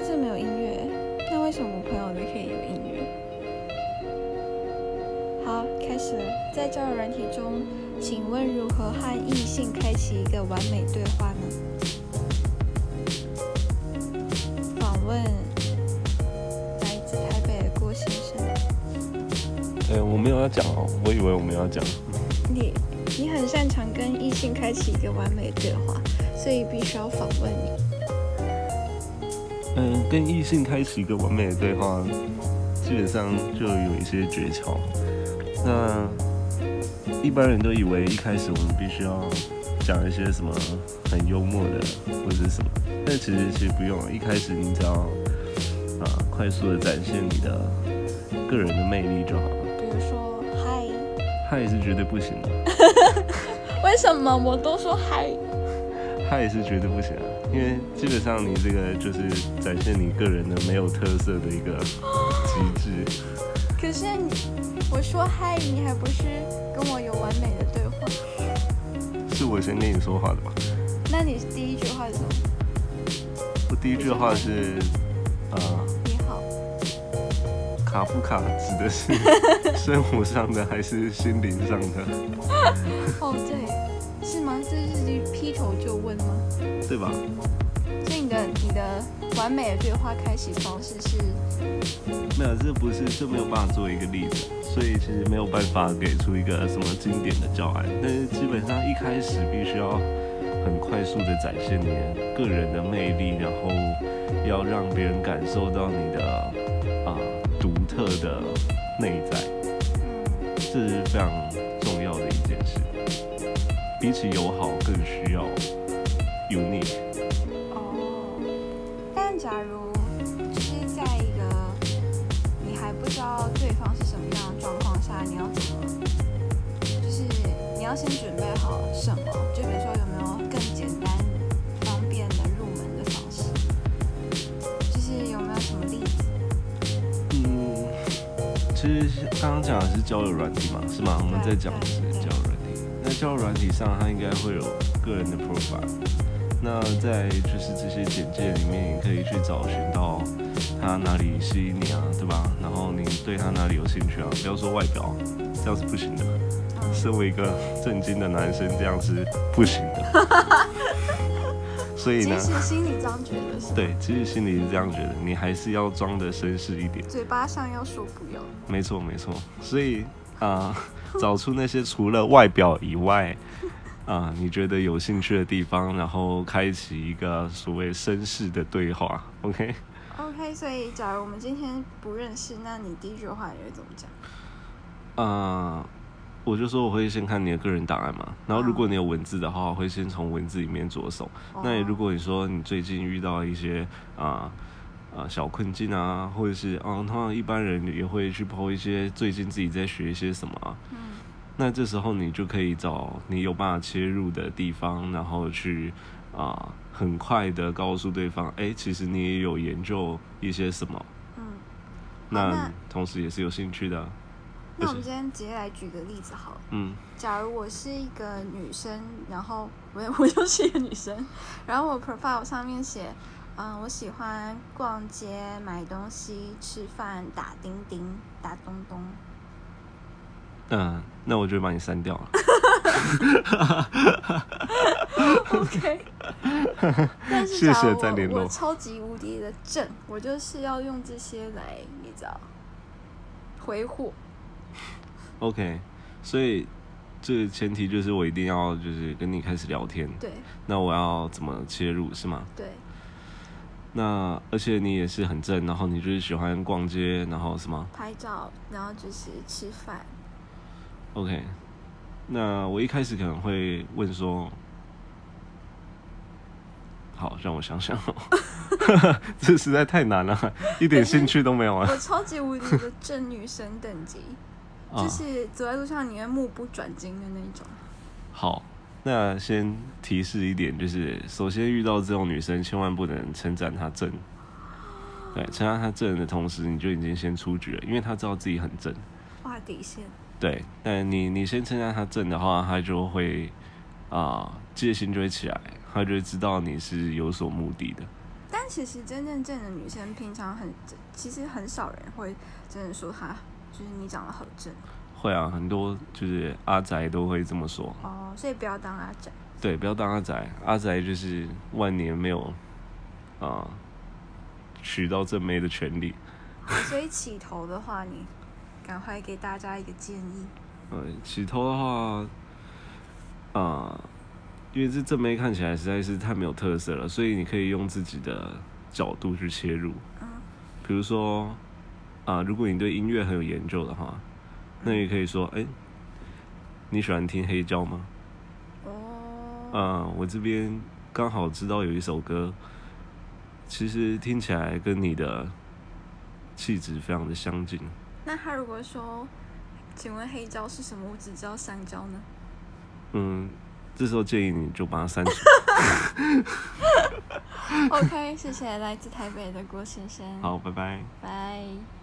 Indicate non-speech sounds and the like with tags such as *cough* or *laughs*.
他这没有音乐，那为什么我朋友的可以有音乐？好，开始了。在交友软体中，请问如何和异性开启一个完美对话呢？访问来自台北的郭先生。哎，我没有要讲哦，我以为我们要讲。你你很擅长跟异性开启一个完美对话，所以必须要访问你。嗯，跟异性开启一个完美的对话，基本上就有一些诀窍。那一般人都以为一开始我们必须要讲一些什么很幽默的或者什么，但其实其实不用，一开始你只要啊快速的展现你的个人的魅力就好了。比如说嗨，嗨是绝对不行的，*laughs* 为什么我都说嗨？嗨是绝对不行啊，因为基本上你这个就是展现你个人的没有特色的一个极致。可是我说嗨，你还不是跟我有完美的对话？是我先跟你说话的吧？那你第一句话是什么？我第一句话是，呃，你好，卡夫卡指的是 *laughs* 生活上的还是心灵上的？哦对，是吗？这是劈头就问吗？对吧？所以你的你的完美的对话开启方式是，没有，这不是，这没有办法作为一个例子，所以其实没有办法给出一个什么经典的教案。但是基本上一开始必须要很快速的展现你个人的魅力，然后要让别人感受到你的啊独特的内在，是非常。比起友好，更需要 unique。哦。但假如就是在一个你还不知道对方是什么样的状况下，你要怎么？就是你要先准备好什么？就比如说有没有更简单、方便的入门的方式？就是有没有什么例子？嗯，其实刚刚讲的是交友软体嘛，是吗？我们在讲的是交友软体。那交友软体上，他应该会有个人的 profile。那在就是这些简介里面，你可以去找寻到他哪里吸引你啊，对吧？然后你对他哪里有兴趣啊？不要说外表，这样是不行的。身为一个正经的男生，这样是不行的。所以即呢，使心里这样觉得是，对，其实心里是这样觉得，你还是要装的绅士一点。嘴巴上要说不要。没错，没错。所以啊、找出那些除了外表以外啊、你觉得有兴趣的地方，然后开启一个所谓绅士的对话。OK，OK，所以假如我们今天不认识，那你第一句话你会怎么讲？啊、我就说我会先看你的个人档案嘛，然后如果你有文字的话，我会先从文字里面着手。那如果你说你最近遇到一些啊啊、小困境啊，或者是啊，通常一般人也会去抛一些最近自己在学一些什么啊，嗯那这时候你就可以找你有办法切入的地方，然后去啊、很快的告诉对方，哎、其实你也有研究一些什么，嗯，那那同时也是有兴趣的啊，那我们今天直接来举个例子好了。嗯假如我是一个女生，然后我 *laughs* 我就是一个女生，然后我 profile 上面写，嗯，我喜欢逛街、买东西、吃饭、打钉钉、打东东。嗯，那我就把你删掉了。OK，*laughs* 但是谢谢假如我再联络我超级无敌的正，我就是要用这些来，你知道，回货。OK，所以这个前提就是我一定要就是跟你开始聊天，对那我要怎么切入是吗？对，那而且你也是很正，然后你就是喜欢逛街，然后什么拍照，然后就是吃饭。？OK，那我一开始可能会问说，好，让我想想哦，*laughs* 这实在太难了，一点兴趣都没有啊。我超级无敌的正女神等级，啊就是走在路上你会目不转睛的那种。好，那先提示一点，就是首先遇到这种女生，千万不能称赞她正。对，称赞她正的同时，你就已经先出局了，因为她知道自己很正。画底线。对，但你你先称赞她正的话，她就会啊、戒心就会起来，她就会知道你是有所目的的。但但其实真正正的女生，平常很其实很少人会真的说她就是你长得很正。会啊，很多就是阿宅都会这么说。哦，所以不要当阿宅。对，不要当阿宅，阿宅就是万年没有啊娶到正妹的权利。所以起头的话，你赶快给大家一个建议。*laughs* 呃，起头的话，啊，因为这正妹看起来实在是太没有特色了，所以你可以用自己的角度去切入。嗯。比如说，啊，如果你对音乐很有研究的话，那也可以说，哎，你喜欢听黑胶吗？嗯，我这边刚好知道有一首歌，其实听起来跟你的气质非常的相近。那他如果说，请问黑胶是什么？我只知道香蕉呢。嗯，这时候建议你就把它删除。*laughs* OK，谢谢来自台北的郭先生。好，拜拜。拜。